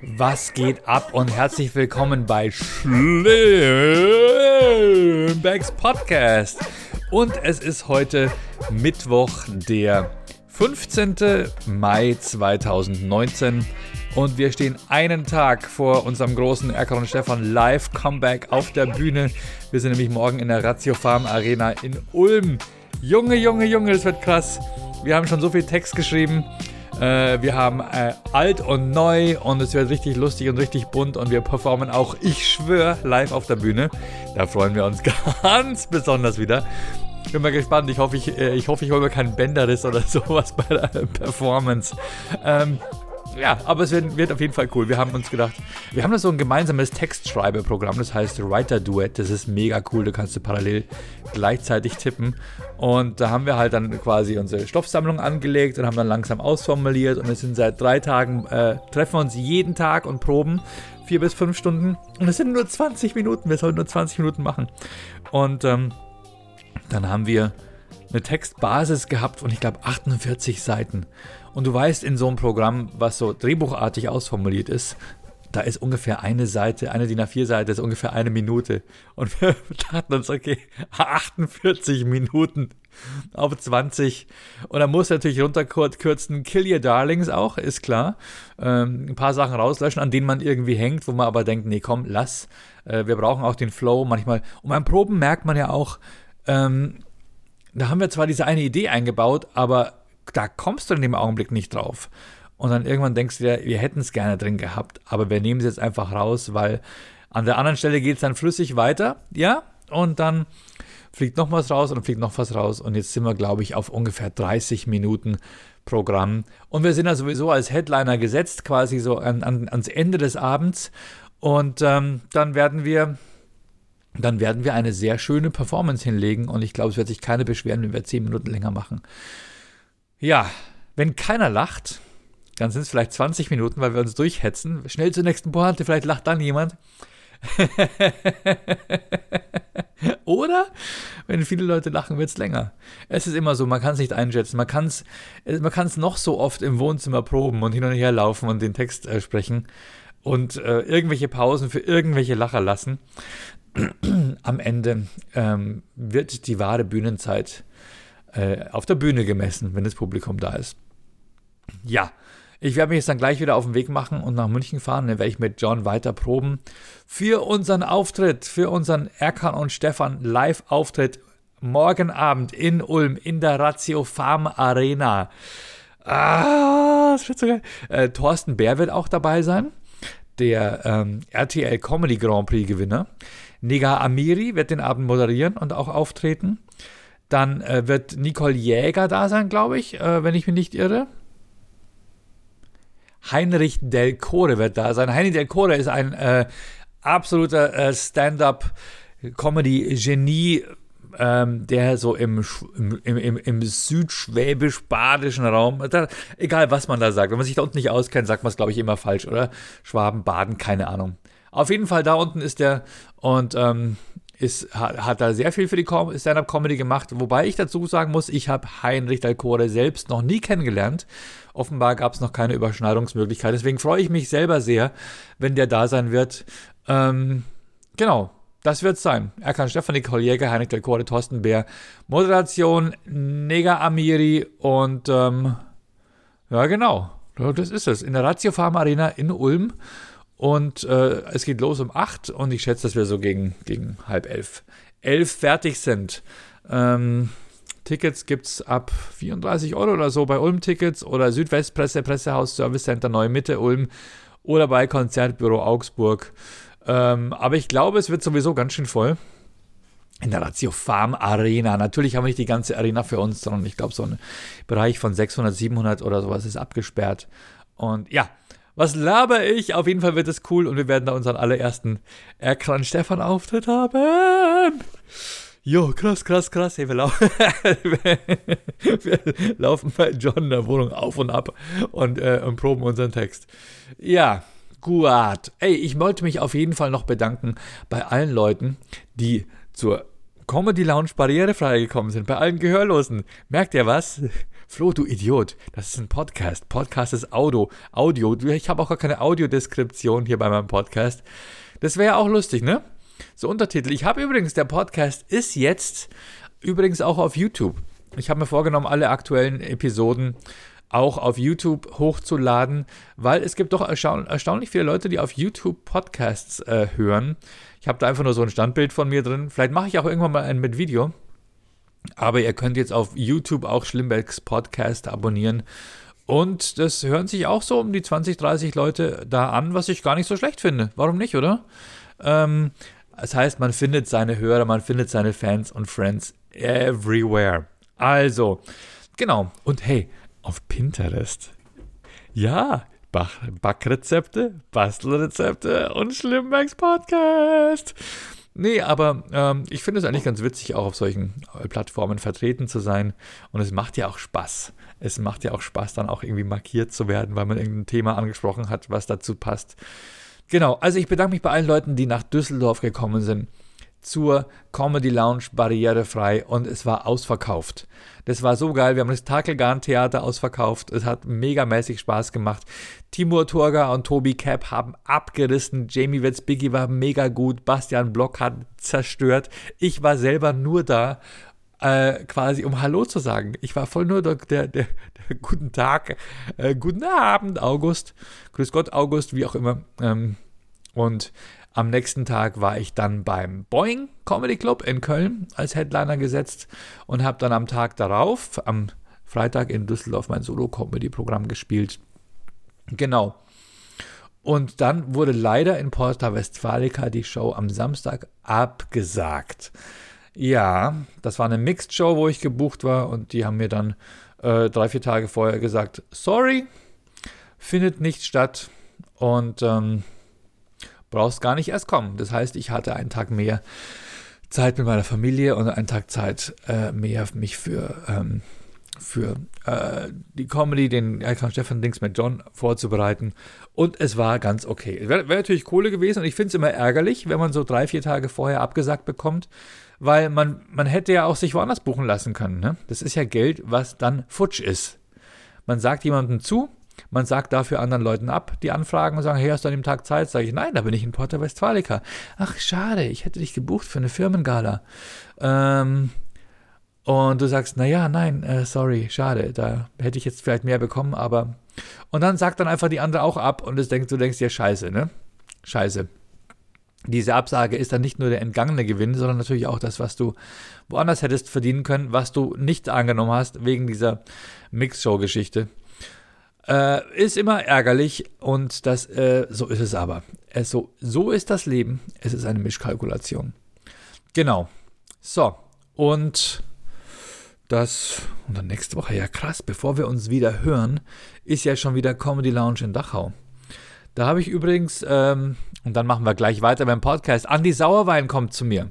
Was geht ab und herzlich willkommen bei Schlimmbecks Podcast. Und es ist heute Mittwoch, der 15. Mai 2019. Und wir stehen einen Tag vor unserem großen Erkan und Stefan Live Comeback auf der Bühne. Wir sind nämlich morgen in der Ratio Farm Arena in Ulm. Junge, Junge, Junge, das wird krass. Wir haben schon so viel Text geschrieben. Äh, wir haben äh, alt und neu und es wird richtig lustig und richtig bunt und wir performen auch, ich schwöre, live auf der Bühne. Da freuen wir uns ganz besonders wieder. Bin mal gespannt. Ich hoffe, ich, äh, ich, hoffe, ich hole mir keinen Bänderriss oder sowas bei der Performance. Ähm, ja, aber es wird, wird, auf jeden Fall cool. Wir haben uns gedacht, wir haben da so ein gemeinsames Textschreibeprogramm, das heißt Writer Duet. Das ist mega cool, da kannst du parallel gleichzeitig tippen. Und da haben wir halt dann quasi unsere Stoffsammlung angelegt und haben dann langsam ausformuliert. Und wir sind seit drei Tagen, äh, treffen wir uns jeden Tag und proben. Vier bis fünf Stunden. Und es sind nur 20 Minuten. Wir sollen nur 20 Minuten machen. Und ähm, dann haben wir eine Textbasis gehabt von, ich glaube, 48 Seiten. Und du weißt, in so einem Programm, was so drehbuchartig ausformuliert ist, da ist ungefähr eine Seite, eine DIN A4-Seite ist ungefähr eine Minute. Und wir dachten uns, okay, 48 Minuten auf 20. Und dann muss natürlich runterkürzen, Kill Your Darlings auch, ist klar. Ähm, ein paar Sachen rauslöschen, an denen man irgendwie hängt, wo man aber denkt, nee, komm, lass. Äh, wir brauchen auch den Flow manchmal. Und beim Proben merkt man ja auch, ähm, da haben wir zwar diese eine Idee eingebaut, aber da kommst du in dem Augenblick nicht drauf. Und dann irgendwann denkst du dir, wir hätten es gerne drin gehabt, aber wir nehmen es jetzt einfach raus, weil an der anderen Stelle geht es dann flüssig weiter, ja, und dann fliegt noch was raus und fliegt noch was raus und jetzt sind wir, glaube ich, auf ungefähr 30 Minuten Programm. Und wir sind ja sowieso als Headliner gesetzt, quasi so an, an, ans Ende des Abends. Und ähm, dann werden wir dann werden wir eine sehr schöne Performance hinlegen und ich glaube, es wird sich keine beschweren, wenn wir 10 Minuten länger machen. Ja, wenn keiner lacht, dann sind es vielleicht 20 Minuten, weil wir uns durchhetzen. Schnell zur nächsten Pointe, vielleicht lacht dann jemand. Oder wenn viele Leute lachen, wird es länger. Es ist immer so, man kann es nicht einschätzen. Man kann es man noch so oft im Wohnzimmer proben und hin und her laufen und den Text äh, sprechen und äh, irgendwelche Pausen für irgendwelche Lacher lassen. Am Ende ähm, wird die wahre Bühnenzeit äh, auf der Bühne gemessen, wenn das Publikum da ist. Ja, ich werde mich jetzt dann gleich wieder auf den Weg machen und nach München fahren. Dann werde ich mit John weiter proben für unseren Auftritt, für unseren Erkan und Stefan Live-Auftritt morgen Abend in Ulm in der Ratio Farm Arena. Ah, das wird so geil. Äh, Thorsten Bär wird auch dabei sein, der ähm, RTL Comedy Grand Prix Gewinner. Nega Amiri wird den Abend moderieren und auch auftreten. Dann äh, wird Nicole Jäger da sein, glaube ich, äh, wenn ich mich nicht irre. Heinrich Del Core wird da sein. Heinrich Del Core ist ein äh, absoluter äh, Stand-up-Comedy-Genie, ähm, der so im, im, im, im südschwäbisch-badischen Raum, da, egal was man da sagt, wenn man sich da unten nicht auskennt, sagt man es, glaube ich, immer falsch, oder? Schwaben, Baden, keine Ahnung. Auf jeden Fall da unten ist der und ähm, ist, hat, hat da sehr viel für die Stand-Up-Comedy gemacht, wobei ich dazu sagen muss, ich habe Heinrich Dalcore selbst noch nie kennengelernt. Offenbar gab es noch keine Überschneidungsmöglichkeit. Deswegen freue ich mich selber sehr, wenn der da sein wird. Ähm, genau, das wird es sein. Erkan Stefanie Koljäger, Heinrich Dalcore, Thorsten Bär, Moderation, Nega Amiri und ähm, ja, genau. Das ist es. In der Ratio Farm Arena in Ulm. Und äh, es geht los um 8 und ich schätze, dass wir so gegen, gegen halb elf, elf fertig sind. Ähm, Tickets gibt es ab 34 Euro oder so bei Ulm Tickets oder Südwestpresse, Pressehaus, Service Center Neue Mitte Ulm oder bei Konzertbüro Augsburg. Ähm, aber ich glaube, es wird sowieso ganz schön voll. In der Ratio Farm Arena. Natürlich haben wir nicht die ganze Arena für uns, sondern ich glaube, so ein Bereich von 600, 700 oder sowas ist abgesperrt. Und ja, was laber ich? Auf jeden Fall wird es cool und wir werden da unseren allerersten Erkran Stefan Auftritt haben. Jo, krass, krass, krass. Hey, wir, lau wir laufen bei John in der Wohnung auf und ab und, äh, und proben unseren Text. Ja, gut. Ey, ich wollte mich auf jeden Fall noch bedanken bei allen Leuten, die zur Comedy Lounge barrierefrei gekommen sind. Bei allen Gehörlosen. Merkt ihr was? Flo, du Idiot, das ist ein Podcast. Podcast ist Audio. Audio. Ich habe auch gar keine Audiodeskription hier bei meinem Podcast. Das wäre ja auch lustig, ne? So Untertitel. Ich habe übrigens, der Podcast ist jetzt übrigens auch auf YouTube. Ich habe mir vorgenommen, alle aktuellen Episoden auch auf YouTube hochzuladen, weil es gibt doch erstaun erstaunlich viele Leute, die auf YouTube Podcasts äh, hören. Ich habe da einfach nur so ein Standbild von mir drin. Vielleicht mache ich auch irgendwann mal einen mit Video. Aber ihr könnt jetzt auf YouTube auch Schlimmbecks Podcast abonnieren. Und das hören sich auch so um die 20, 30 Leute da an, was ich gar nicht so schlecht finde. Warum nicht, oder? Ähm, das heißt, man findet seine Hörer, man findet seine Fans und Friends everywhere. Also, genau. Und hey, auf Pinterest. Ja, Backrezepte, Bastelrezepte und Schlimmbecks Podcast. Nee, aber ähm, ich finde es eigentlich ganz witzig, auch auf solchen äh, Plattformen vertreten zu sein. Und es macht ja auch Spaß. Es macht ja auch Spaß, dann auch irgendwie markiert zu werden, weil man irgendein Thema angesprochen hat, was dazu passt. Genau, also ich bedanke mich bei allen Leuten, die nach Düsseldorf gekommen sind zur Comedy Lounge barrierefrei und es war ausverkauft. Das war so geil. Wir haben das Takelgarn Theater ausverkauft. Es hat megamäßig Spaß gemacht. Timur Turga und Tobi Cap haben abgerissen. Jamie Wetzbiggy war mega gut. Bastian Block hat zerstört. Ich war selber nur da, äh, quasi um Hallo zu sagen. Ich war voll nur der, der, der, der guten Tag, äh, guten Abend, August. Grüß Gott, August, wie auch immer. Ähm, und am nächsten Tag war ich dann beim Boeing Comedy Club in Köln als Headliner gesetzt und habe dann am Tag darauf, am Freitag in Düsseldorf, mein Solo-Comedy-Programm gespielt. Genau. Und dann wurde leider in Porta Westfalica die Show am Samstag abgesagt. Ja, das war eine Mixed-Show, wo ich gebucht war und die haben mir dann äh, drei, vier Tage vorher gesagt, sorry, findet nicht statt. Und ähm, brauchst gar nicht erst kommen. Das heißt, ich hatte einen Tag mehr Zeit mit meiner Familie und einen Tag Zeit äh, mehr mich für, ähm, für äh, die Comedy, den Erkan Stefan Dings mit John vorzubereiten. Und es war ganz okay. Wäre wär natürlich Kohle gewesen und ich finde es immer ärgerlich, wenn man so drei, vier Tage vorher abgesagt bekommt, weil man, man hätte ja auch sich woanders buchen lassen können. Ne? Das ist ja Geld, was dann futsch ist. Man sagt jemandem zu, man sagt dafür anderen Leuten ab, die anfragen und sagen, hey, hast du an dem Tag Zeit? Sage ich, nein, da bin ich in Porta Westfalica. Ach, schade, ich hätte dich gebucht für eine Firmengala. Ähm, und du sagst, naja, nein, äh, sorry, schade, da hätte ich jetzt vielleicht mehr bekommen, aber. Und dann sagt dann einfach die andere auch ab und das denkst, du denkst dir, scheiße, ne? Scheiße. Diese Absage ist dann nicht nur der entgangene Gewinn, sondern natürlich auch das, was du woanders hättest verdienen können, was du nicht angenommen hast wegen dieser Mixshow-Geschichte. Äh, ist immer ärgerlich und das, äh, so ist es aber. Es so, so ist das Leben. Es ist eine Mischkalkulation. Genau. So, und das, und dann nächste Woche, ja krass, bevor wir uns wieder hören, ist ja schon wieder Comedy Lounge in Dachau. Da habe ich übrigens, ähm, und dann machen wir gleich weiter beim Podcast, Andi Sauerwein kommt zu mir.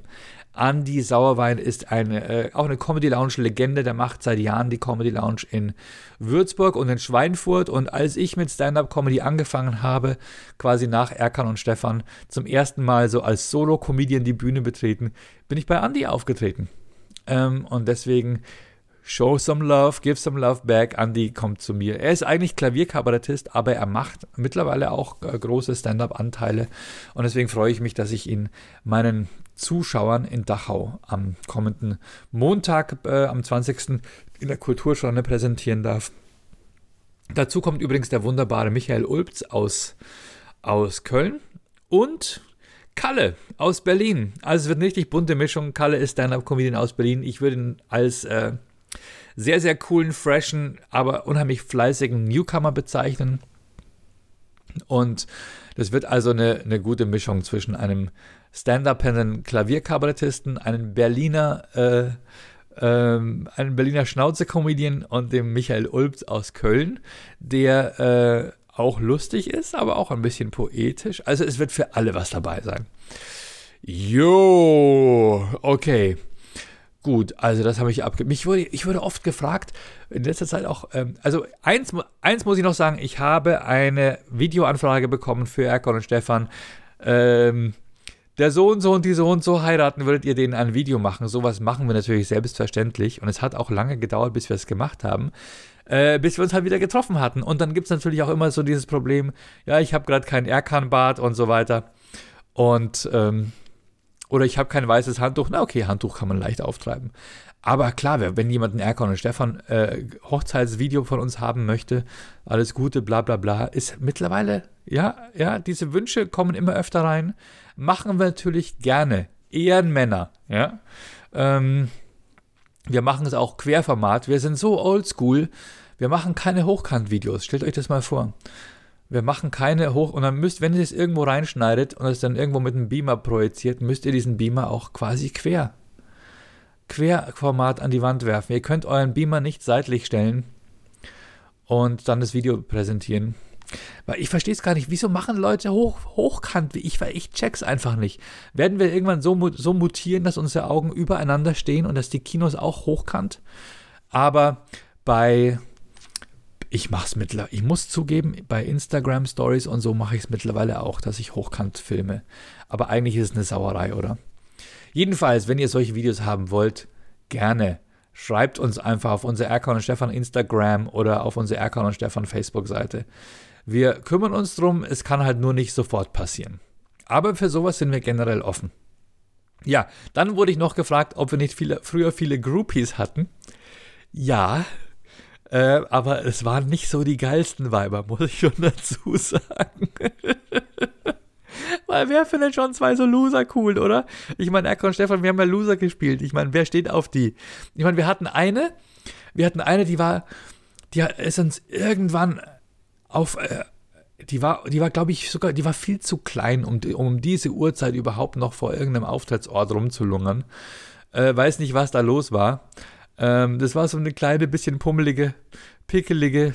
Andy Sauerwein ist eine, äh, auch eine Comedy Lounge Legende, der macht seit Jahren die Comedy Lounge in Würzburg und in Schweinfurt. Und als ich mit Stand-Up Comedy angefangen habe, quasi nach Erkan und Stefan, zum ersten Mal so als Solo-Comedian die Bühne betreten, bin ich bei Andy aufgetreten. Ähm, und deswegen Show some love, give some love back. Andy kommt zu mir. Er ist eigentlich Klavierkabarettist, aber er macht mittlerweile auch äh, große Stand-up-Anteile. Und deswegen freue ich mich, dass ich ihn meinen Zuschauern in Dachau am kommenden Montag, äh, am 20. in der Kulturstunde präsentieren darf. Dazu kommt übrigens der wunderbare Michael Ulbz aus, aus Köln und Kalle aus Berlin. Also es wird eine richtig bunte Mischung. Kalle ist Stand-Up-Comedian aus Berlin. Ich würde ihn als äh, sehr, sehr coolen, freshen, aber unheimlich fleißigen Newcomer bezeichnen. Und das wird also eine, eine gute Mischung zwischen einem Stand-up, einen Klavierkabarettisten, einen Berliner, äh, ähm, einen Berliner Schnauze-Comedian und dem Michael Ulbz aus Köln, der äh, auch lustig ist, aber auch ein bisschen poetisch. Also es wird für alle was dabei sein. Jo, okay. Gut, also das habe ich abgegeben. Ich wurde, ich wurde oft gefragt, in letzter Zeit auch, ähm, also eins, eins muss ich noch sagen, ich habe eine Videoanfrage bekommen für Erkon und Stefan. Ähm, der so und so und die so und so heiraten, würdet ihr denen ein Video machen? Sowas machen wir natürlich selbstverständlich und es hat auch lange gedauert, bis wir es gemacht haben. äh, bis wir uns halt wieder getroffen hatten. Und dann gibt es natürlich auch immer so dieses Problem, ja, ich habe gerade kein Erkan-Bad und so weiter. Und, ähm, oder ich habe kein weißes Handtuch. Na okay, Handtuch kann man leicht auftreiben. Aber klar, wenn jemand ein Erkan und Stefan äh, Hochzeitsvideo von uns haben möchte, alles Gute, bla bla bla, ist mittlerweile, ja, ja, diese Wünsche kommen immer öfter rein. Machen wir natürlich gerne. Ehrenmänner, ja. Ähm, wir machen es auch Querformat. Wir sind so oldschool. Wir machen keine Hochkant-Videos. Stellt euch das mal vor. Wir machen keine Hoch- und dann müsst, wenn ihr es irgendwo reinschneidet und es dann irgendwo mit einem Beamer projiziert, müsst ihr diesen Beamer auch quasi quer Querformat an die Wand werfen. Ihr könnt euren Beamer nicht seitlich stellen und dann das Video präsentieren. Weil ich verstehe es gar nicht. Wieso machen Leute hoch, hochkant wie ich? Weil ich check's einfach nicht. Werden wir irgendwann so, so mutieren, dass unsere Augen übereinander stehen und dass die Kinos auch hochkant? Aber bei, ich mach's mittlerweile, ich muss zugeben, bei Instagram Stories und so mache ich es mittlerweile auch, dass ich hochkant filme. Aber eigentlich ist es eine Sauerei, oder? Jedenfalls, wenn ihr solche Videos haben wollt, gerne. Schreibt uns einfach auf unsere Erkan und Stefan Instagram oder auf unsere Erkan und Stefan Facebook-Seite. Wir kümmern uns drum, es kann halt nur nicht sofort passieren. Aber für sowas sind wir generell offen. Ja, dann wurde ich noch gefragt, ob wir nicht viele, früher viele Groupies hatten. Ja, äh, aber es waren nicht so die geilsten Weiber, muss ich schon dazu sagen. Weil wer findet schon zwei so Loser cool, oder? Ich meine, Erko und Stefan, wir haben ja Loser gespielt. Ich meine, wer steht auf die? Ich meine, wir hatten eine, wir hatten eine, die war, die ist uns irgendwann auf, äh, die war, die war, glaube ich, sogar, die war viel zu klein, um, um diese Uhrzeit überhaupt noch vor irgendeinem Auftrittsort rumzulungern. Äh, weiß nicht, was da los war. Ähm, das war so eine kleine, bisschen pummelige, pickelige,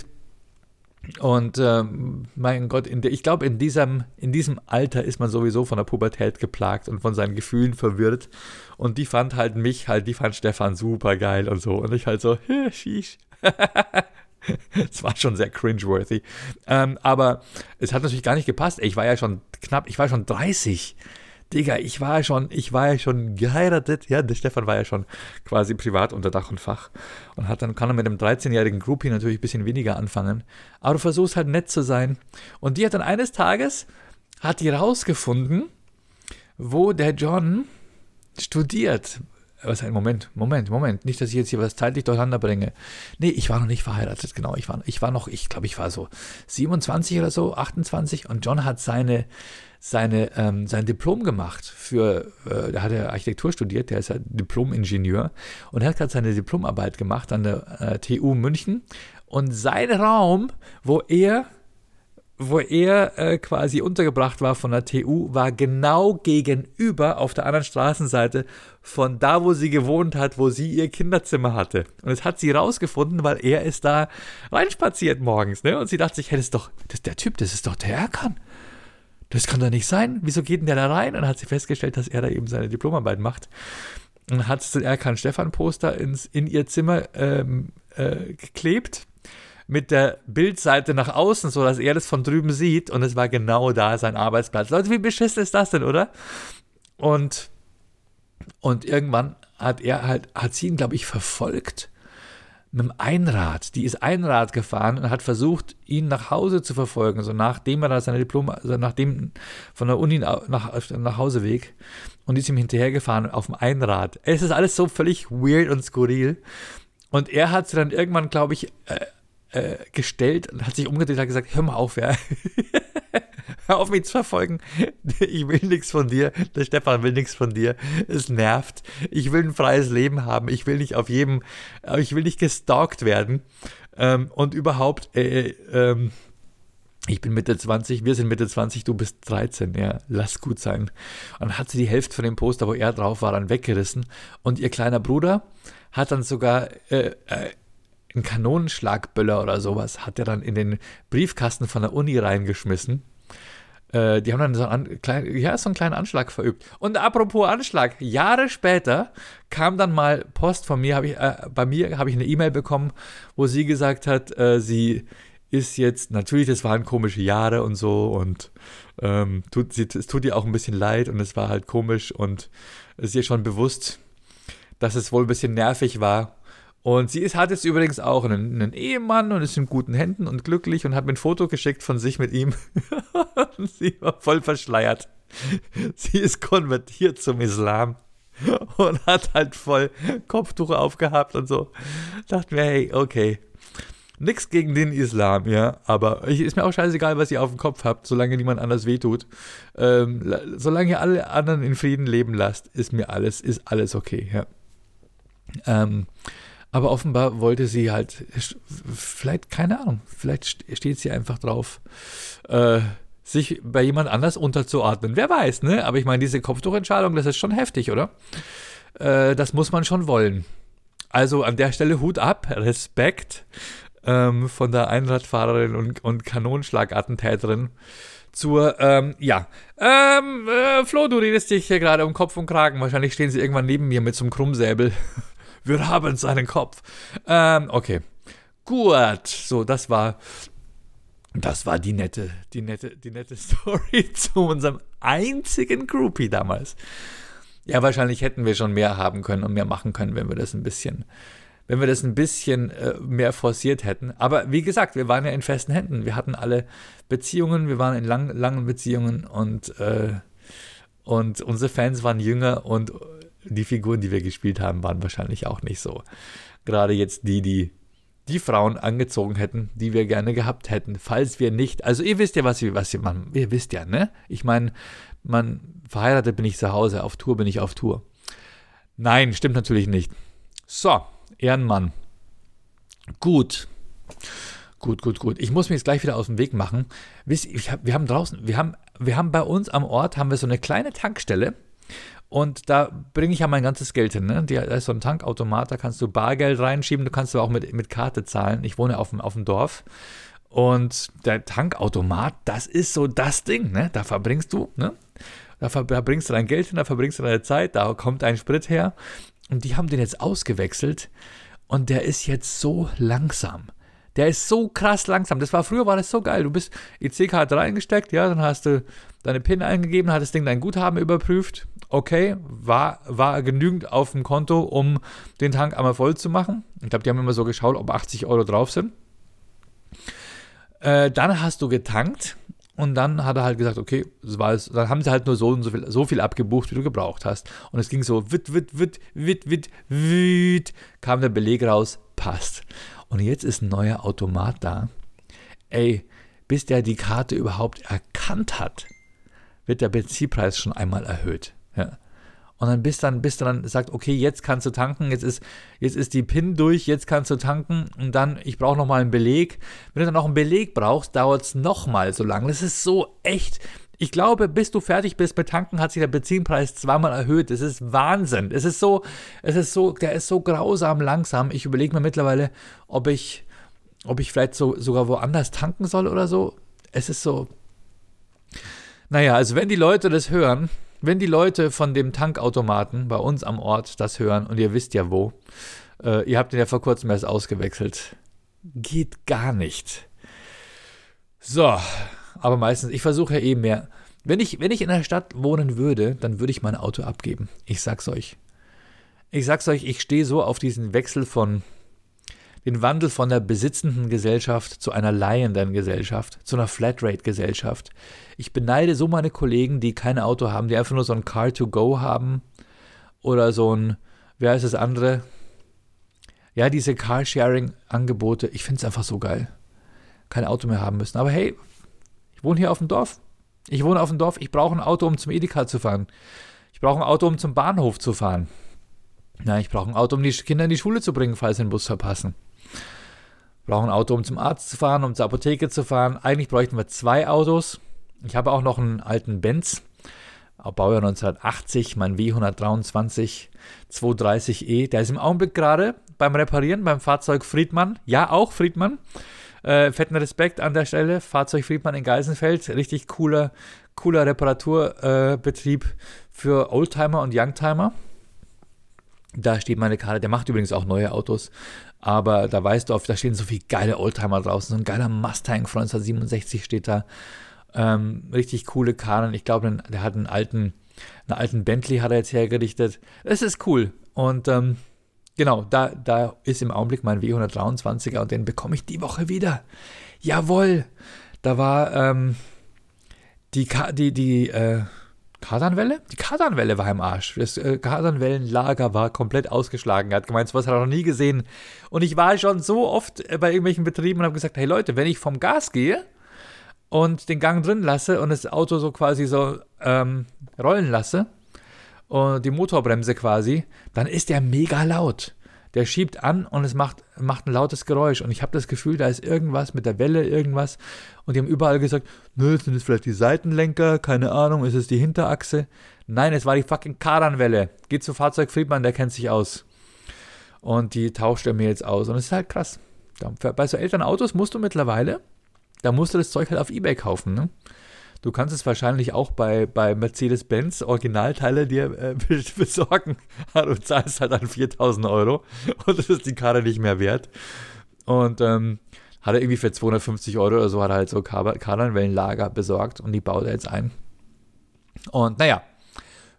und ähm, mein Gott, der, ich glaube, in diesem, in diesem Alter ist man sowieso von der Pubertät geplagt und von seinen Gefühlen verwirrt. Und die fand halt mich, halt, die fand Stefan super geil und so. Und ich halt so, sheesh. Es war schon sehr cringeworthy. Ähm, aber es hat natürlich gar nicht gepasst. Ich war ja schon knapp, ich war schon 30. Digga, ich war schon, ich war ja schon geheiratet. Ja, der Stefan war ja schon quasi privat unter Dach und Fach. Und hat dann kann er mit einem 13-jährigen Groupie natürlich ein bisschen weniger anfangen. Aber du versuchst halt nett zu sein. Und die hat dann eines Tages, hat die rausgefunden, wo der John studiert. Was ein Moment, Moment, Moment. Nicht, dass ich jetzt hier was zeitlich durcheinander bringe. Nee, ich war noch nicht verheiratet, genau. Ich war, ich war noch, ich glaube, ich war so 27 oder so, 28 und John hat seine seine, ähm, sein Diplom gemacht für, äh, der hat ja Architektur studiert, der ist ja Diplom-Ingenieur und er hat gerade seine Diplomarbeit gemacht an der äh, TU München und sein Raum, wo er wo er äh, quasi untergebracht war von der TU, war genau gegenüber auf der anderen Straßenseite von da, wo sie gewohnt hat, wo sie ihr Kinderzimmer hatte. Und das hat sie rausgefunden, weil er ist da reinspaziert morgens. Ne? Und sie dachte sich, hey, das ist doch, das ist der Typ, das ist doch der Erkan das kann doch nicht sein. Wieso geht denn der da rein? Und dann hat sie festgestellt, dass er da eben seine Diplomarbeit macht. Und hat den Erkan Stefan Poster in ihr Zimmer ähm, äh, geklebt mit der Bildseite nach außen, so dass er das von drüben sieht und es war genau da sein Arbeitsplatz. Leute, wie beschissen ist das denn, oder? Und, und irgendwann hat er halt, hat sie ihn, glaube ich, verfolgt mit dem Einrad. Die ist Einrad gefahren und hat versucht, ihn nach Hause zu verfolgen. So nachdem er da seine Diplom, also nachdem von der Uni nach, nach Hauseweg und die ist ihm hinterhergefahren auf dem Einrad. Es ist alles so völlig weird und skurril. Und er hat sie dann irgendwann, glaube ich, äh, äh, gestellt und hat sich umgedreht und hat gesagt, hör mal auf, ja. Hör auf mich zu verfolgen. Ich will nichts von dir. Der Stefan will nichts von dir. Es nervt. Ich will ein freies Leben haben. Ich will nicht auf jedem, äh, ich will nicht gestalkt werden. Ähm, und überhaupt, äh, ähm, ich bin Mitte 20, wir sind Mitte 20, du bist 13, ja, lass gut sein. Und hat sie die Hälfte von dem Poster, wo er drauf war, dann weggerissen. Und ihr kleiner Bruder hat dann sogar äh, äh, einen Kanonenschlagböller oder sowas, hat er dann in den Briefkasten von der Uni reingeschmissen äh, die haben dann so einen, klein, ja, so einen kleinen Anschlag verübt. Und apropos Anschlag, Jahre später kam dann mal Post von mir, ich, äh, bei mir habe ich eine E-Mail bekommen, wo sie gesagt hat, äh, sie ist jetzt, natürlich, das waren komische Jahre und so und ähm, tut, sie, es tut ihr auch ein bisschen leid und es war halt komisch und es ist ihr schon bewusst, dass es wohl ein bisschen nervig war Und sie ist, hat jetzt übrigens auch einen, einen, Ehemann und ist in guten Händen und glücklich und hat mir ein Foto geschickt von sich mit ihm. sie war voll verschleiert. Sie ist konvertiert zum Islam und hat halt voll Kopftuch aufgehabt und so. Dachte mir, hey, okay. Nix gegen den Islam, ja, aber ich, ist mir auch scheißegal, was ihr auf dem Kopf habt, solange niemand anders wehtut. Ähm, solange ihr alle anderen in Frieden leben lasst, ist mir alles, ist alles okay, ja. Ähm, aber offenbar wollte sie halt, vielleicht, keine Ahnung, vielleicht steht sie einfach drauf, äh, sich bei jemand anders unterzuordnen. Wer weiß, ne? Aber ich meine, diese Kopftuchentscheidung, das ist schon heftig, oder? Äh, das muss man schon wollen. Also an der Stelle Hut ab, Respekt ähm, von der Einradfahrerin und, und Kanonschlagattentäterin zur, ähm, ja. Ähm, äh, Flo, du redest dich hier gerade um Kopf und Kragen. Wahrscheinlich stehen sie irgendwann neben mir mit so einem Krummsäbel. Wir haben seinen Kopf. Ähm, okay. Gut. So, das war das war die nette, die nette, die nette Story zu unserem einzigen Groupie damals. Ja, wahrscheinlich hätten wir schon mehr haben können und mehr machen können, wenn wir das ein bisschen, wenn wir das ein bisschen äh, mehr forciert hätten. Aber wie gesagt, wir waren ja in festen Händen. Wir hatten alle Beziehungen, wir waren in lang, langen Beziehungen und, äh, und unsere Fans waren jünger und die Figuren, die wir gespielt haben, waren wahrscheinlich auch nicht so. Gerade jetzt die, die die Frauen angezogen hätten, die wir gerne gehabt hätten, falls wir nicht, also ihr wisst ja, was, was man, ihr wisst ja, ne? Ich meine, man, verheiratet bin ich zu Hause, auf Tour bin ich auf Tour. Nein, stimmt natürlich nicht. So, Ehrenmann. Gut. Gut, gut, gut. Ich muss mich jetzt gleich wieder aus dem Weg machen. Wisst ihr, hab, wir haben draußen, wir haben, wir haben bei uns am Ort, haben wir so eine kleine Tankstelle und da bringe ich ja mein ganzes Geld hin. Ne? Da ist so ein Tankautomat, da kannst du Bargeld reinschieben, du kannst aber auch mit, mit Karte zahlen. Ich wohne auf dem, auf dem Dorf. Und der Tankautomat, das ist so das Ding, ne? Da verbringst du, ne? Da verbringst du dein Geld hin, da verbringst du deine Zeit, da kommt ein Sprit her. Und die haben den jetzt ausgewechselt und der ist jetzt so langsam. Der ist so krass langsam. Das war früher war das so geil. Du bist EC-Karte reingesteckt, ja, dann hast du deine PIN eingegeben, hat das Ding dein Guthaben überprüft okay, war, war genügend auf dem Konto, um den Tank einmal voll zu machen. Ich glaube, die haben immer so geschaut, ob 80 Euro drauf sind. Äh, dann hast du getankt und dann hat er halt gesagt, okay, das war dann haben sie halt nur so und so viel, so viel abgebucht, wie du gebraucht hast. Und es ging so, wit, wit, wit, wit, wit, wit, kam der Beleg raus, passt. Und jetzt ist ein neuer Automat da. Ey, bis der die Karte überhaupt erkannt hat, wird der Benzinpreis schon einmal erhöht. Ja. Und dann bis dann, bis dann sagt, okay, jetzt kannst du tanken, jetzt ist, jetzt ist die PIN durch, jetzt kannst du tanken und dann, ich brauche nochmal einen Beleg. Wenn du dann noch einen Beleg brauchst, dauert es nochmal so lange. Das ist so echt. Ich glaube, bis du fertig bist mit Tanken, hat sich der Benzinpreis zweimal erhöht. Das ist Wahnsinn. Es ist so, es ist so, der ist so grausam langsam. Ich überlege mir mittlerweile, ob ich, ob ich vielleicht so, sogar woanders tanken soll oder so. Es ist so. Naja, also wenn die Leute das hören, wenn die Leute von dem Tankautomaten bei uns am Ort das hören, und ihr wisst ja wo, äh, ihr habt den ja vor kurzem erst ausgewechselt, geht gar nicht. So, aber meistens, ich versuche ja eben mehr. Wenn ich, wenn ich in der Stadt wohnen würde, dann würde ich mein Auto abgeben. Ich sag's euch. Ich sag's euch, ich stehe so auf diesen Wechsel von den Wandel von der besitzenden Gesellschaft zu einer leihenden Gesellschaft, zu einer Flatrate-Gesellschaft. Ich beneide so meine Kollegen, die kein Auto haben, die einfach nur so ein Car-to-Go haben oder so ein, wer heißt das andere? Ja, diese Carsharing-Angebote. Ich finde es einfach so geil. Kein Auto mehr haben müssen. Aber hey, ich wohne hier auf dem Dorf. Ich wohne auf dem Dorf. Ich brauche ein Auto, um zum Edeka zu fahren. Ich brauche ein Auto, um zum Bahnhof zu fahren. Na, ich brauche ein Auto, um die Kinder in die Schule zu bringen, falls sie den Bus verpassen brauchen ein Auto, um zum Arzt zu fahren, um zur Apotheke zu fahren. Eigentlich bräuchten wir zwei Autos. Ich habe auch noch einen alten Benz, Baujahr 1980, mein W123 230e. Der ist im Augenblick gerade beim Reparieren beim Fahrzeug Friedmann. Ja, auch Friedmann. Äh, fetten Respekt an der Stelle. Fahrzeug Friedmann in Geisenfeld. Richtig cooler, cooler Reparaturbetrieb äh, für Oldtimer und Youngtimer. Da steht meine Karte. Der macht übrigens auch neue Autos. Aber da weißt du, da stehen so viele geile Oldtimer draußen. So ein geiler Mustang von 1967 steht da. Ähm, richtig coole Karren. Ich glaube, der hat einen alten, einen alten Bentley hat er jetzt hergerichtet. Es ist cool. Und ähm, genau, da, da ist im Augenblick mein W123er und den bekomme ich die Woche wieder. Jawohl! Da war ähm, die, die, die, äh, Kardanwelle? Die Kardanwelle war im Arsch. Das äh, Kardanwellenlager war komplett ausgeschlagen. Er hat gemeint, sowas hat er noch nie gesehen. Und ich war schon so oft äh, bei irgendwelchen Betrieben und habe gesagt, hey Leute, wenn ich vom Gas gehe und den Gang drin lasse und das Auto so quasi so ähm, rollen lasse und die Motorbremse quasi, dann ist der mega laut der schiebt an und es macht, macht ein lautes Geräusch. Und ich habe das Gefühl, da ist irgendwas mit der Welle, irgendwas. Und die haben überall gesagt, nö, sind es vielleicht die Seitenlenker, keine Ahnung, ist es die Hinterachse? Nein, es war die fucking Kardanwelle. Geht zu Fahrzeug Friedmann, der kennt sich aus. Und die tauscht er mir jetzt aus. Und es ist halt krass. Bei so älteren Autos musst du mittlerweile, da musst du das Zeug halt auf Ebay kaufen, ne? Du kannst es wahrscheinlich auch bei, bei Mercedes-Benz Originalteile dir äh, besorgen. Du zahlst halt dann 4000 Euro und das ist die Karre nicht mehr wert. Und ähm, hat er irgendwie für 250 Euro oder so hat er halt so Kardanwellenlager besorgt und die baut er jetzt ein. Und naja,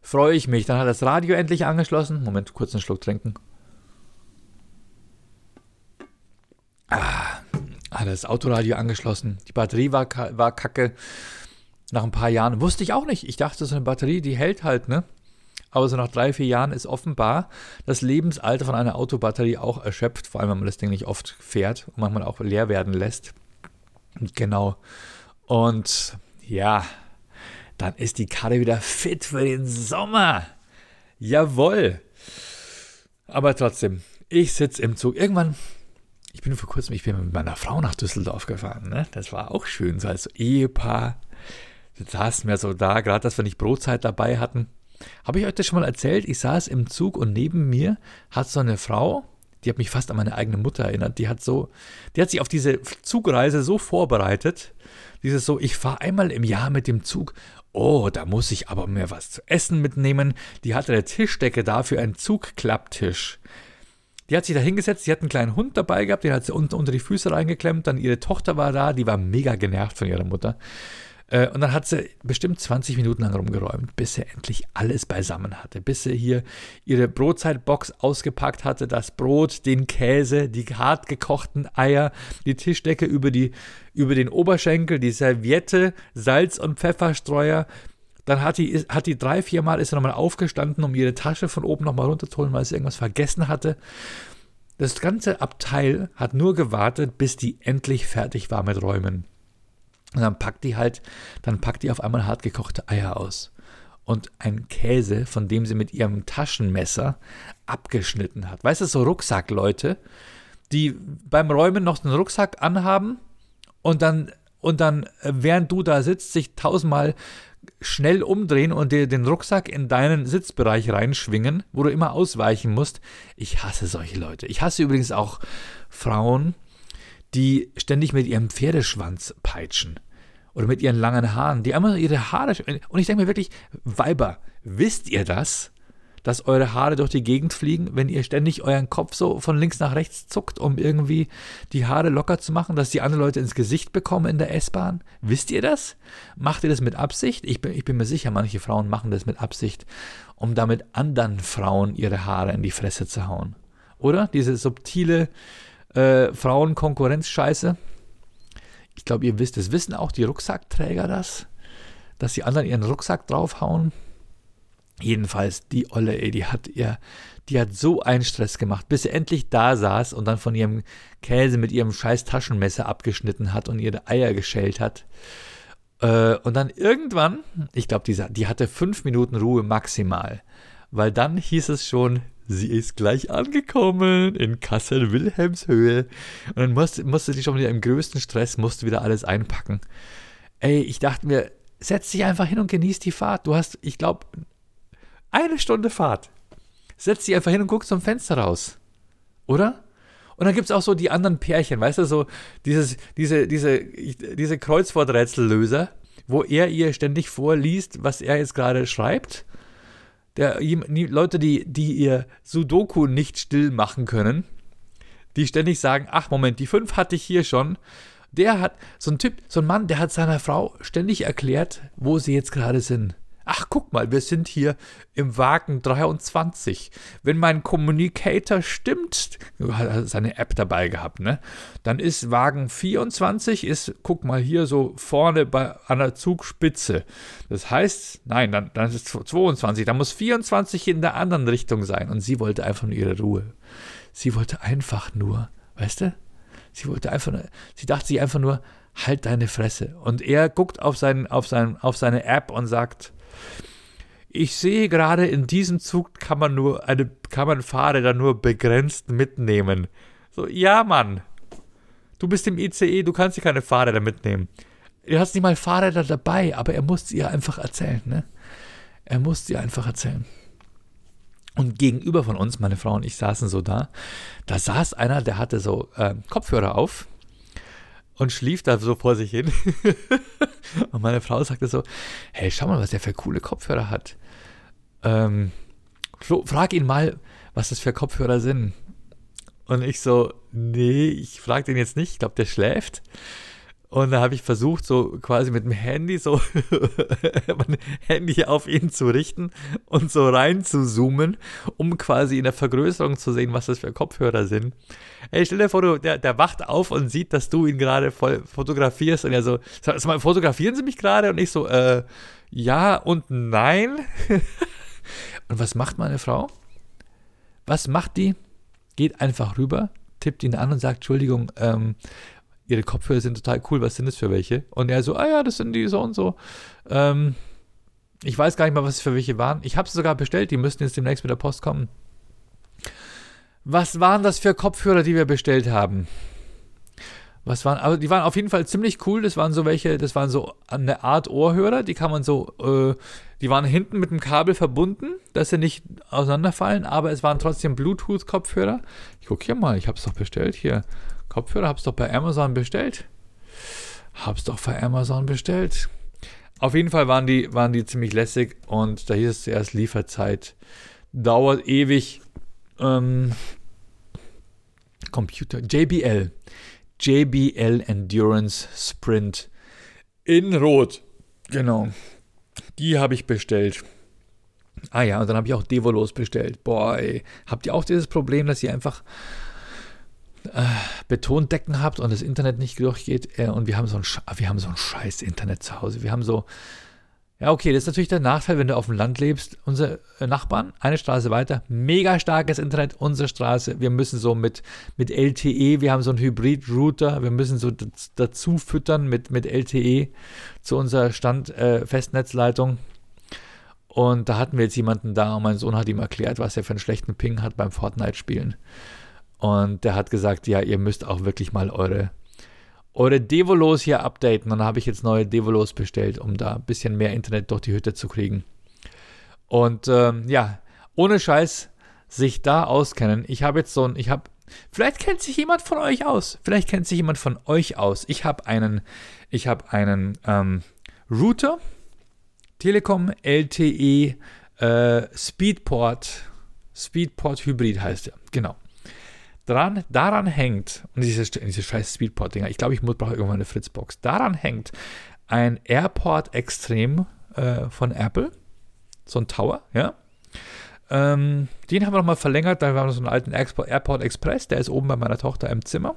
freue ich mich. Dann hat das Radio endlich angeschlossen. Moment, kurz einen Schluck trinken. Ah, hat das Autoradio angeschlossen. Die Batterie war, war kacke nach ein paar Jahren, wusste ich auch nicht. Ich dachte, so eine Batterie, die hält halt, ne? Aber so nach drei, vier Jahren ist offenbar das Lebensalter von einer Autobatterie auch erschöpft, vor allem wenn man das Ding nicht oft fährt und manchmal auch leer werden lässt. Genau. Und ja, dann ist die Karre wieder fit für den Sommer. Jawohl. Aber trotzdem, ich sitze im Zug. Irgendwann, ich bin vor kurzem, ich bin mit meiner Frau nach Düsseldorf gefahren. Ne? Das war auch schön, so als Ehepaar saßen wir so da, gerade dass wir nicht Brotzeit dabei hatten. Habe ich euch das schon mal erzählt? Ich saß im Zug und neben mir hat so eine Frau, die hat mich fast an meine eigene Mutter erinnert, die hat so, die hat sich auf diese Zugreise so vorbereitet. Dieses so, ich fahre einmal im Jahr mit dem Zug. Oh, da muss ich aber mir was zu essen mitnehmen. Die hatte eine Tischdecke dafür, einen Zugklapptisch. Die hat sich da hingesetzt, sie hat einen kleinen Hund dabei gehabt, den hat sie unter, unter die Füße reingeklemmt, dann ihre Tochter war da, die war mega genervt von ihrer Mutter. Äh, und dann hat sie bestimmt 20 Minuten lang rumgeräumt, bis sie endlich alles beisammen hatte. Bis sie hier ihre Brotzeitbox ausgepackt hatte, das Brot, den Käse, die hart gekochten Eier, die Tischdecke über, die, über den Oberschenkel, die Serviette, Salz- und Pfefferstreuer. Dann hat die, hat die drei, vier Mal ist sie nochmal aufgestanden, um ihre Tasche von oben nochmal runterzuholen, weil sie irgendwas vergessen hatte. Das ganze Abteil hat nur gewartet, bis die endlich fertig war mit Räumen. Und dann packt die halt, dann packt die auf einmal hartgekochte Eier aus. Und ein Käse, von dem sie mit ihrem Taschenmesser abgeschnitten hat. Weißt du, so Rucksackleute, die beim Räumen noch einen Rucksack anhaben und dann, und dann, äh, während du da sitzt, sich tausendmal schnell umdrehen und dir den Rucksack in deinen Sitzbereich reinschwingen, wo du immer ausweichen musst. Ich hasse solche Leute. Ich hasse übrigens auch Frauen, die ständig mit ihrem Pferdeschwanz peitschen oder mit ihren langen Haaren, die einmal ihre Haare. Und ich denke mir wirklich, Weiber, wisst ihr das? Dass eure Haare durch die Gegend fliegen, wenn ihr ständig euren Kopf so von links nach rechts zuckt, um irgendwie die Haare locker zu machen, dass die anderen Leute ins Gesicht bekommen in der S-Bahn? Wisst ihr das? Macht ihr das mit Absicht? Ich bin, ich bin mir sicher, manche Frauen machen das mit Absicht, um damit anderen Frauen ihre Haare in die Fresse zu hauen. Oder? Diese subtile äh, Frauenkonkurrenzscheiße. Ich glaube, ihr wisst es. Wissen auch die Rucksackträger das? Dass die anderen ihren Rucksack draufhauen? Jedenfalls, die Olle, ey, die hat ihr, die hat so einen Stress gemacht, bis sie endlich da saß und dann von ihrem Käse mit ihrem scheiß Taschenmesser abgeschnitten hat und ihre Eier geschält hat. Äh, und dann irgendwann, ich glaube, die, die hatte fünf Minuten Ruhe maximal, weil dann hieß es schon, sie ist gleich angekommen in Kassel-Wilhelmshöhe. Und dann musste, musste sie schon wieder im größten Stress, musste wieder alles einpacken. Ey, ich dachte mir, setz dich einfach hin und genieß die Fahrt. Du hast, ich glaube, eine Stunde Fahrt. Setz dich einfach hin und guck zum Fenster raus. Oder? Und dann gibt es auch so die anderen Pärchen, weißt du, so dieses, diese, diese, diese Kreuzworträtsellöser, wo er ihr ständig vorliest, was er jetzt gerade schreibt der, die Leute, die, die ihr Sudoku nicht still machen können, die ständig sagen, ach Moment, die fünf hatte ich hier schon. Der hat, so ein Typ, so ein Mann, der hat seiner Frau ständig erklärt, wo sie jetzt gerade sind. Ach, guck mal, wir sind hier im Wagen 23. Wenn mein Communicator stimmt, hat seine App dabei gehabt, ne? Dann ist Wagen 24, ist, guck mal hier so vorne bei, an der Zugspitze. Das heißt, nein, dann, dann ist es 22, dann muss 24 in der anderen Richtung sein. Und sie wollte einfach nur ihre Ruhe. Sie wollte einfach nur, weißt du? Sie wollte einfach nur, sie dachte sich einfach nur, halt deine Fresse. Und er guckt auf, sein, auf, sein, auf seine App und sagt, ich sehe gerade, in diesem Zug kann man nur eine, kann man Fahrräder nur begrenzt mitnehmen. So, ja, Mann. Du bist im ICE, du kannst dir keine Fahrräder mitnehmen. Du hast nicht mal Fahrräder dabei, aber er musste ihr einfach erzählen, ne? Er musste ihr einfach erzählen. Und gegenüber von uns, meine Frau und ich saßen so da. Da saß einer, der hatte so äh, Kopfhörer auf und schlief da so vor sich hin. und meine Frau sagte so: Hey, schau mal, was der für coole Kopfhörer hat. Ähm, frag ihn mal, was das für Kopfhörer sind. Und ich so: Nee, ich frag den jetzt nicht. Ich glaube, der schläft. Und da habe ich versucht, so quasi mit dem Handy so mein Handy auf ihn zu richten und so rein zu zoomen, um quasi in der Vergrößerung zu sehen, was das für Kopfhörer sind. Ey, stell dir vor, du, der, der wacht auf und sieht, dass du ihn gerade voll fotografierst und er so, sag mal, fotografieren Sie mich gerade? Und ich so, äh, ja und nein. und was macht meine Frau? Was macht die? Geht einfach rüber, tippt ihn an und sagt, Entschuldigung, ähm, ihre Kopfhörer sind total cool, was sind das für welche? Und er so, ah ja, das sind die so und so. Ähm, ich weiß gar nicht mal, was es für welche waren. Ich habe sie sogar bestellt, die müssten jetzt demnächst mit der Post kommen. Was waren das für Kopfhörer, die wir bestellt haben? Was waren, aber die waren auf jeden Fall ziemlich cool. Das waren so welche, das waren so eine Art Ohrhörer, die kann man so, äh, die waren hinten mit dem Kabel verbunden, dass sie nicht auseinanderfallen, aber es waren trotzdem Bluetooth-Kopfhörer. Ich gucke hier mal, ich habe es doch bestellt hier. Kopfhörer, hab's doch bei Amazon bestellt. Hab's doch bei Amazon bestellt. Auf jeden Fall waren die, waren die ziemlich lässig und da hieß es zuerst Lieferzeit. Dauert ewig. Ähm, Computer, JBL. JBL Endurance Sprint in Rot. Genau. Die habe ich bestellt. Ah ja, und dann habe ich auch Devolos bestellt. Boah, ey. Habt ihr auch dieses Problem, dass ihr einfach äh, Betondecken habt und das Internet nicht durchgeht äh, und wir haben so ein wir haben so ein scheiß Internet zu Hause. Wir haben so ja, okay, das ist natürlich der Nachteil, wenn du auf dem Land lebst. Unsere äh, Nachbarn, eine Straße weiter, mega starkes Internet, unsere Straße. Wir müssen so mit, mit LTE, wir haben so einen Hybrid-Router, wir müssen so dazu füttern mit, mit LTE zu unserer Stand-Festnetzleitung. Äh, und da hatten wir jetzt jemanden da und mein Sohn hat ihm erklärt, was er für einen schlechten Ping hat beim Fortnite-Spielen. Und der hat gesagt, ja, ihr müsst auch wirklich mal eure, eure Devolos hier updaten. Und dann habe ich jetzt neue Devolos bestellt, um da ein bisschen mehr Internet durch die Hütte zu kriegen. Und ähm, ja, ohne Scheiß sich da auskennen. Ich habe jetzt so ein, ich habe, vielleicht kennt sich jemand von euch aus. Vielleicht kennt sich jemand von euch aus. Ich habe einen, ich habe einen ähm, Router, Telekom LTE äh, Speedport, Speedport Hybrid heißt er, genau dran, daran hängt, und diese, diese scheiß Speedport-Dinger, ich glaube, ich brauche irgendwann eine Fritzbox, daran hängt ein Airport Extrem äh, von Apple, so ein Tower, ja. Ähm, den haben wir nochmal verlängert, da haben wir so einen alten Airport Express, der ist oben bei meiner Tochter im Zimmer.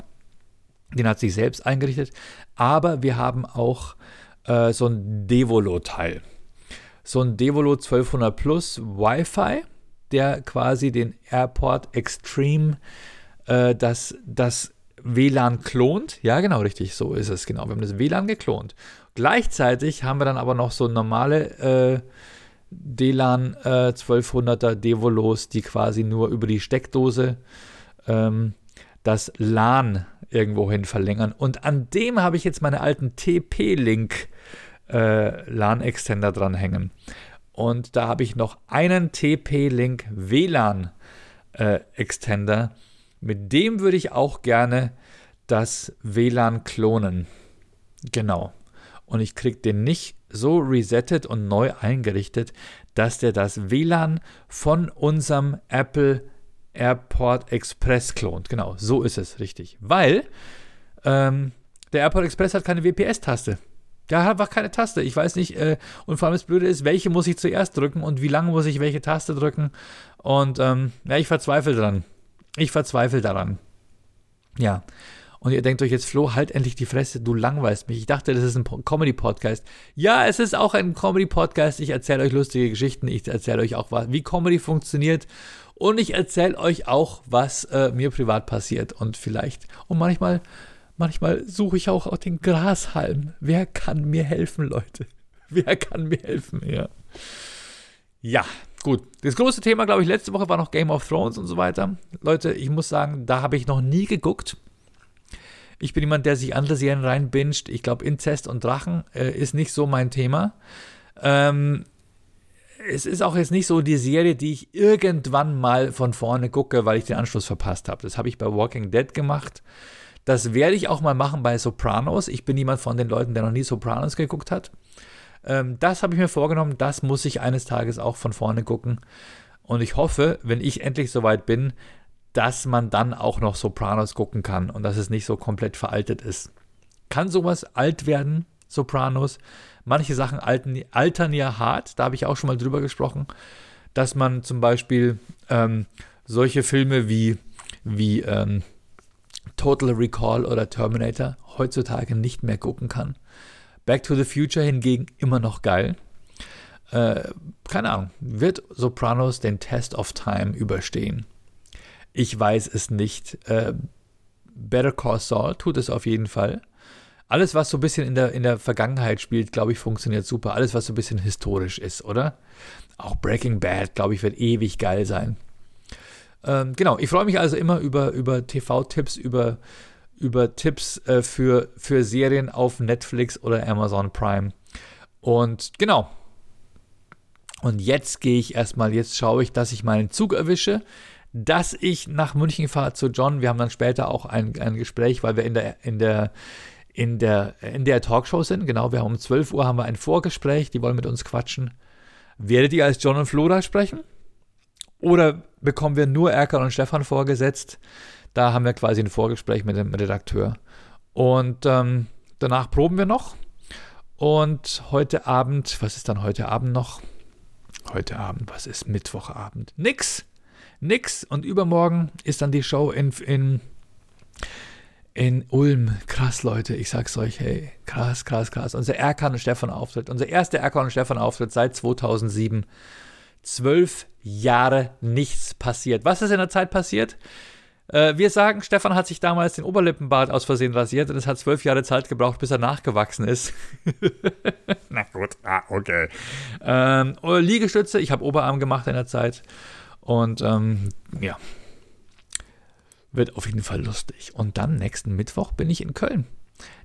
Den hat sich selbst eingerichtet, aber wir haben auch äh, so ein Devolo-Teil. So ein Devolo 1200 Plus Wi-Fi, der quasi den Airport Extreme äh, dass das WLAN klont. Ja, genau, richtig, so ist es, genau. Wir haben das WLAN geklont. Gleichzeitig haben wir dann aber noch so normale äh, DLAN äh, 1200er Devolos, die quasi nur über die Steckdose ähm, das LAN irgendwohin verlängern. Und an dem habe ich jetzt meine alten TP-Link äh, LAN-Extender dranhängen. Und da habe ich noch einen TP-Link WLAN-Extender äh, mit dem würde ich auch gerne das WLAN klonen. Genau. Und ich kriege den nicht so resettet und neu eingerichtet, dass der das WLAN von unserem Apple Airport Express klont. Genau, so ist es richtig. Weil ähm, der Airport Express hat keine WPS-Taste. Der hat einfach keine Taste. Ich weiß nicht, äh, und vor allem das Blöde ist, welche muss ich zuerst drücken und wie lange muss ich welche Taste drücken. Und ähm, ja, ich verzweifle dran. Ich verzweifle daran. Ja. Und ihr denkt euch jetzt, Flo, halt endlich die Fresse, du langweilst mich. Ich dachte, das ist ein Comedy-Podcast. Ja, es ist auch ein Comedy-Podcast. Ich erzähle euch lustige Geschichten. Ich erzähle euch auch, wie Comedy funktioniert. Und ich erzähle euch auch, was äh, mir privat passiert. Und vielleicht, und manchmal, manchmal suche ich auch, auch den Grashalm. Wer kann mir helfen, Leute? Wer kann mir helfen? Ja. Ja, gut. Das große Thema, glaube ich, letzte Woche war noch Game of Thrones und so weiter. Leute, ich muss sagen, da habe ich noch nie geguckt. Ich bin jemand, der sich andere Serien reinbinscht. Ich glaube, Inzest und Drachen äh, ist nicht so mein Thema. Ähm, es ist auch jetzt nicht so die Serie, die ich irgendwann mal von vorne gucke, weil ich den Anschluss verpasst habe. Das habe ich bei Walking Dead gemacht. Das werde ich auch mal machen bei Sopranos. Ich bin jemand von den Leuten, der noch nie Sopranos geguckt hat. Ähm, das habe ich mir vorgenommen. Das muss ich eines Tages auch von vorne gucken. Und ich hoffe, wenn ich endlich soweit bin, dass man dann auch noch Sopranos gucken kann und dass es nicht so komplett veraltet ist. Kann sowas alt werden, Sopranos? Manche Sachen alten, altern ja hart, da habe ich auch schon mal drüber gesprochen, dass man zum Beispiel ähm, solche Filme wie, wie ähm, Total Recall oder Terminator heutzutage nicht mehr gucken kann. Back to the Future hingegen immer noch geil. Äh, keine Ahnung, wird Sopranos den Test of Time überstehen? Ich weiß es nicht. Äh, Better Call Saul tut es auf jeden Fall. Alles, was so ein bisschen in der, in der Vergangenheit spielt, glaube ich, funktioniert super. Alles, was so ein bisschen historisch ist, oder? Auch Breaking Bad, glaube ich, wird ewig geil sein. Ähm, genau, ich freue mich also immer über, über TV-Tipps, über, über Tipps äh, für, für Serien auf Netflix oder Amazon Prime. Und genau. Und jetzt gehe ich erstmal, jetzt schaue ich, dass ich meinen Zug erwische dass ich nach München fahre zu John. Wir haben dann später auch ein, ein Gespräch, weil wir in der, in der in der, in der Talkshow sind. Genau, wir haben um 12 Uhr haben wir ein Vorgespräch, die wollen mit uns quatschen. Werdet ihr als John und Flora sprechen? Oder bekommen wir nur Erkan und Stefan vorgesetzt? Da haben wir quasi ein Vorgespräch mit dem Redakteur. Und ähm, danach proben wir noch. Und heute Abend, was ist dann heute Abend noch? Heute Abend, was ist Mittwochabend? Nix nix. Und übermorgen ist dann die Show in, in, in Ulm. Krass, Leute, ich sag's euch, hey, krass, krass, krass. Unser Erkan und Stefan Auftritt, unser erster Erkan und Stefan Auftritt seit 2007. Zwölf Jahre nichts passiert. Was ist in der Zeit passiert? Äh, wir sagen, Stefan hat sich damals den Oberlippenbart aus Versehen rasiert und es hat zwölf Jahre Zeit gebraucht, bis er nachgewachsen ist. Na gut, ah, okay. Ähm, Liegestütze, ich habe Oberarm gemacht in der Zeit. Und ähm, ja, wird auf jeden Fall lustig. Und dann nächsten Mittwoch bin ich in Köln.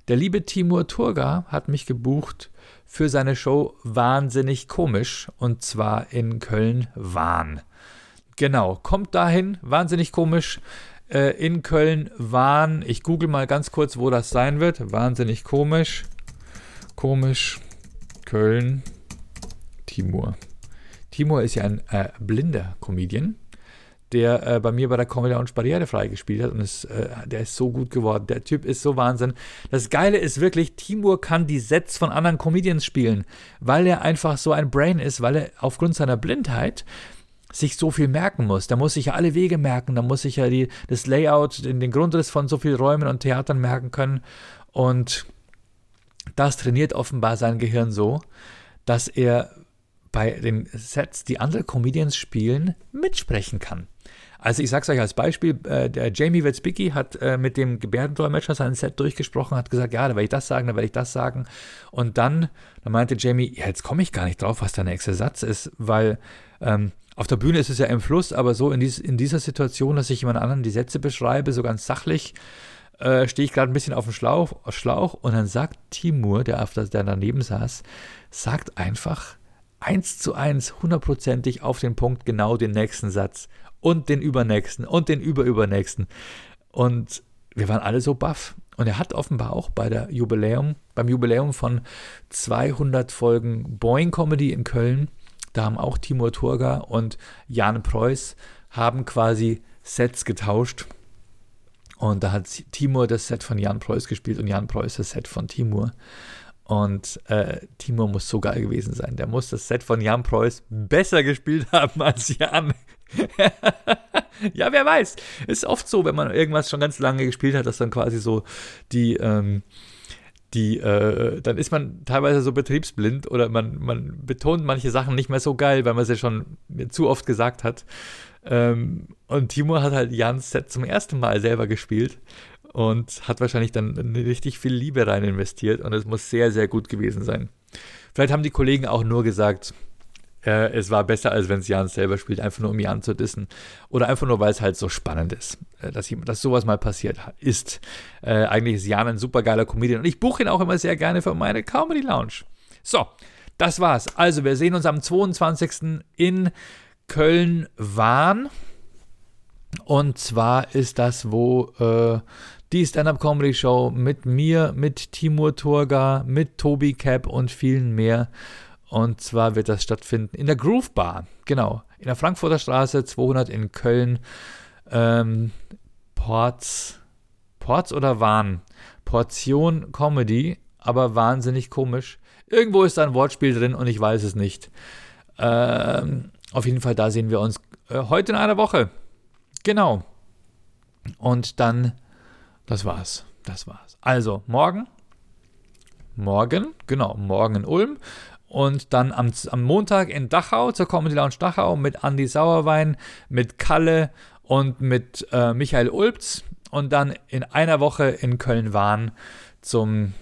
Der liebe Timur Turga hat mich gebucht für seine Show Wahnsinnig komisch und zwar in Köln-Wahn. Genau, kommt dahin, wahnsinnig komisch. Äh, in Köln-Wahn. Ich google mal ganz kurz, wo das sein wird. Wahnsinnig komisch. Komisch. Köln. Timur. Timur ist ja ein äh, blinder Comedian, der äh, bei mir bei der Comedy Lounge barrierefrei gespielt hat und ist, äh, der ist so gut geworden. Der Typ ist so Wahnsinn. Das Geile ist wirklich, Timur kann die Sets von anderen Comedians spielen, weil er einfach so ein Brain ist, weil er aufgrund seiner Blindheit sich so viel merken muss. Da muss sich ja alle Wege merken, da muss sich ja die, das Layout, den, den Grundriss von so vielen Räumen und Theatern merken können. Und das trainiert offenbar sein Gehirn so, dass er bei den Sets, die andere Comedians spielen, mitsprechen kann. Also ich sage es euch als Beispiel, äh, der Jamie Witzbicki hat äh, mit dem Gebärdendolmetscher sein Set durchgesprochen, hat gesagt, ja, da werde ich das sagen, da werde ich das sagen. Und dann, dann meinte Jamie, ja, jetzt komme ich gar nicht drauf, was der nächste Satz ist, weil ähm, auf der Bühne ist es ja im Fluss, aber so in, dies, in dieser Situation, dass ich jemand anderen die Sätze beschreibe, so ganz sachlich, äh, stehe ich gerade ein bisschen auf dem Schlauch, Schlauch und dann sagt Timur, der, auf der, der daneben saß, sagt einfach, eins zu eins, hundertprozentig auf den Punkt genau den nächsten Satz und den übernächsten und den überübernächsten. Und wir waren alle so baff. Und er hat offenbar auch bei der Jubiläum, beim Jubiläum von 200 Folgen Boeing Comedy in Köln, da haben auch Timur Turga und Jan Preuß haben quasi Sets getauscht. Und da hat Timur das Set von Jan Preuß gespielt und Jan Preuß das Set von Timur. Und äh, Timo muss so geil gewesen sein. Der muss das Set von Jan Preuß besser gespielt haben als Jan. ja, wer weiß. Ist oft so, wenn man irgendwas schon ganz lange gespielt hat, dass dann quasi so die, ähm, die, äh, dann ist man teilweise so betriebsblind oder man, man betont manche Sachen nicht mehr so geil, weil man sie schon zu oft gesagt hat. Ähm, und Timo hat halt Jans Set zum ersten Mal selber gespielt und hat wahrscheinlich dann richtig viel Liebe rein investiert und es muss sehr, sehr gut gewesen sein. Vielleicht haben die Kollegen auch nur gesagt, äh, es war besser, als wenn es Jan selber spielt, einfach nur um Jan zu dissen. Oder einfach nur, weil es halt so spannend ist, äh, dass, dass sowas mal passiert ist. Äh, eigentlich ist Jan ein super geiler Comedian und ich buche ihn auch immer sehr gerne für meine Comedy Lounge. So, das war's. Also, wir sehen uns am 22. in Köln-Wahn. Und zwar ist das, wo äh, die Stand-Up-Comedy-Show mit mir, mit Timur Turga, mit Tobi Cap und vielen mehr. Und zwar wird das stattfinden in der Groove Bar, genau, in der Frankfurter Straße 200 in Köln. Ähm, Ports, Ports oder Wahn? Portion Comedy, aber wahnsinnig komisch. Irgendwo ist da ein Wortspiel drin und ich weiß es nicht. Ähm, auf jeden Fall, da sehen wir uns äh, heute in einer Woche. Genau. Und dann das war's. Das war's. Also, morgen. Morgen, genau, morgen in Ulm. Und dann am, am Montag in Dachau zur Comedy Lounge Dachau mit Andy Sauerwein, mit Kalle und mit äh, Michael Ulbz. Und dann in einer Woche in Köln-Wahn zum,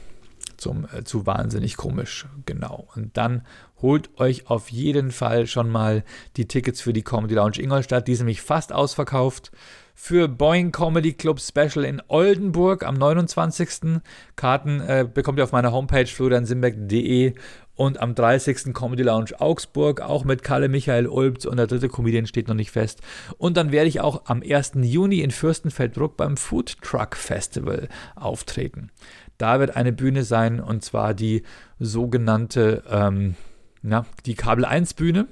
zum, äh, zu Wahnsinnig Komisch. Genau. Und dann holt euch auf jeden Fall schon mal die Tickets für die Comedy Lounge Ingolstadt. Die sind nämlich fast ausverkauft für Boeing Comedy Club Special in Oldenburg am 29. Karten äh, bekommt ihr auf meiner Homepage floriansimbeck.de und am 30. Comedy Lounge Augsburg, auch mit Kalle Michael Ulbz und der dritte Comedian steht noch nicht fest. Und dann werde ich auch am 1. Juni in Fürstenfeldbruck beim Food Truck Festival auftreten. Da wird eine Bühne sein und zwar die sogenannte, ähm, na, die Kabel 1 Bühne.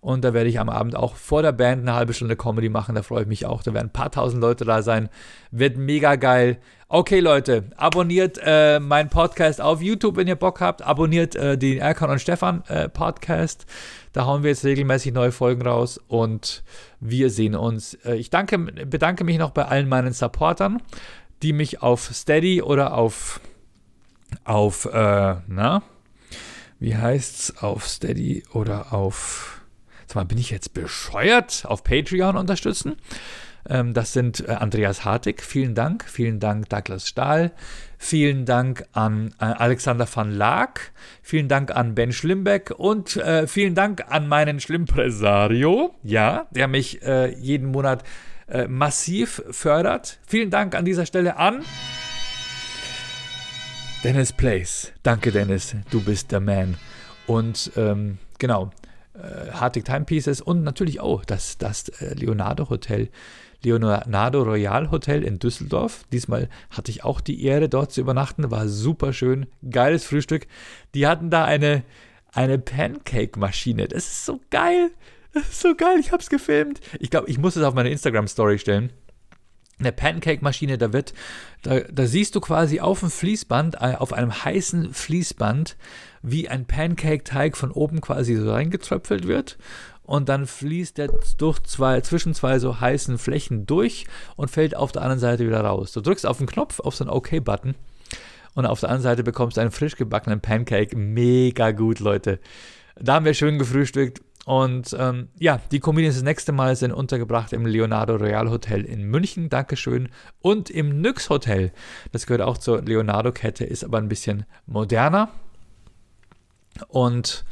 Und da werde ich am Abend auch vor der Band eine halbe Stunde Comedy machen. Da freue ich mich auch. Da werden ein paar tausend Leute da sein. Wird mega geil. Okay, Leute, abonniert äh, meinen Podcast auf YouTube, wenn ihr Bock habt. Abonniert äh, den Erkan und Stefan äh, Podcast. Da hauen wir jetzt regelmäßig neue Folgen raus und wir sehen uns. Äh, ich danke, bedanke mich noch bei allen meinen Supportern, die mich auf Steady oder auf, auf, äh, na, wie heißt's, auf Steady oder auf sag mal, bin ich jetzt bescheuert, auf Patreon unterstützen. Ähm, das sind äh, Andreas Hartig, vielen Dank. Vielen Dank, Douglas Stahl. Vielen Dank an äh, Alexander van Laak. Vielen Dank an Ben Schlimbeck. Und äh, vielen Dank an meinen Schlimmpresario, ja, der mich äh, jeden Monat äh, massiv fördert. Vielen Dank an dieser Stelle an. Dennis Place. Danke, Dennis. Du bist der Man. Und ähm, genau, äh, Hartig Timepieces und natürlich auch das, das äh, Leonardo Hotel, Leonardo Royal Hotel in Düsseldorf. Diesmal hatte ich auch die Ehre, dort zu übernachten. War super schön, geiles Frühstück. Die hatten da eine, eine Pancake-Maschine. Das ist so geil. Das ist so geil. Ich habe es gefilmt. Ich glaube, ich muss es auf meine Instagram-Story stellen eine Pancake-Maschine, da wird, da, da, siehst du quasi auf dem Fließband, äh, auf einem heißen Fließband, wie ein Pancake-Teig von oben quasi so reingetröpfelt wird und dann fließt der durch zwei, zwischen zwei so heißen Flächen durch und fällt auf der anderen Seite wieder raus. Du drückst auf den Knopf, auf so einen OK-Button und auf der anderen Seite bekommst du einen frisch gebackenen Pancake. Mega gut, Leute. Da haben wir schön gefrühstückt. Und ähm, ja, die Comedians das nächste Mal sind untergebracht im Leonardo Royal Hotel in München, Dankeschön, und im Nyx Hotel. Das gehört auch zur Leonardo-Kette, ist aber ein bisschen moderner. Und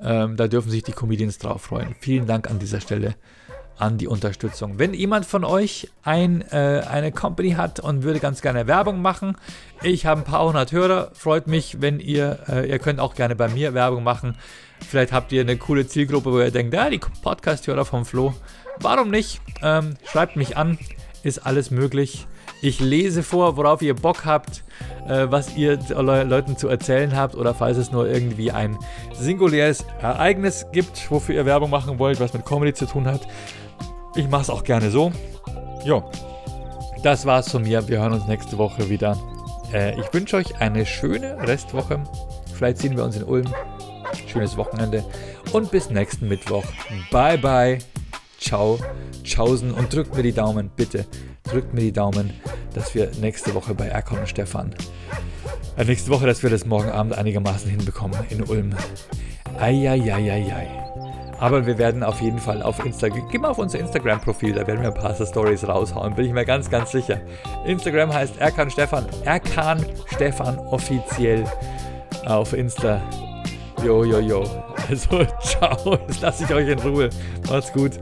ähm, da dürfen sich die Comedians drauf freuen. Vielen Dank an dieser Stelle an die Unterstützung. Wenn jemand von euch ein, äh, eine Company hat und würde ganz gerne Werbung machen, ich habe ein paar hundert Hörer, freut mich, wenn ihr, äh, ihr könnt auch gerne bei mir Werbung machen. Vielleicht habt ihr eine coole Zielgruppe, wo ihr denkt, ja, die Podcast-Hörer vom Flo. Warum nicht? Ähm, schreibt mich an, ist alles möglich. Ich lese vor, worauf ihr Bock habt, äh, was ihr Le Leuten zu erzählen habt oder falls es nur irgendwie ein singuläres Ereignis gibt, wofür ihr Werbung machen wollt, was mit Comedy zu tun hat. Ich mache es auch gerne so. Jo, das war's von mir. Wir hören uns nächste Woche wieder. Äh, ich wünsche euch eine schöne Restwoche Vielleicht sehen wir uns in Ulm. Schönes Wochenende und bis nächsten Mittwoch. Bye bye. Ciao. Tschaußen und drückt mir die Daumen, bitte. Drückt mir die Daumen, dass wir nächste Woche bei Erkon und Stefan. Äh, nächste Woche, dass wir das morgen Abend einigermaßen hinbekommen in Ulm. Eieieiei. Aber wir werden auf jeden Fall auf Instagram, geh mal auf unser Instagram-Profil, da werden wir ein paar Stories raushauen, bin ich mir ganz, ganz sicher. Instagram heißt Erkan Stefan, Erkan Stefan offiziell auf Insta. Jo, jo, jo. Also, ciao, jetzt lasse ich euch in Ruhe. Macht's gut.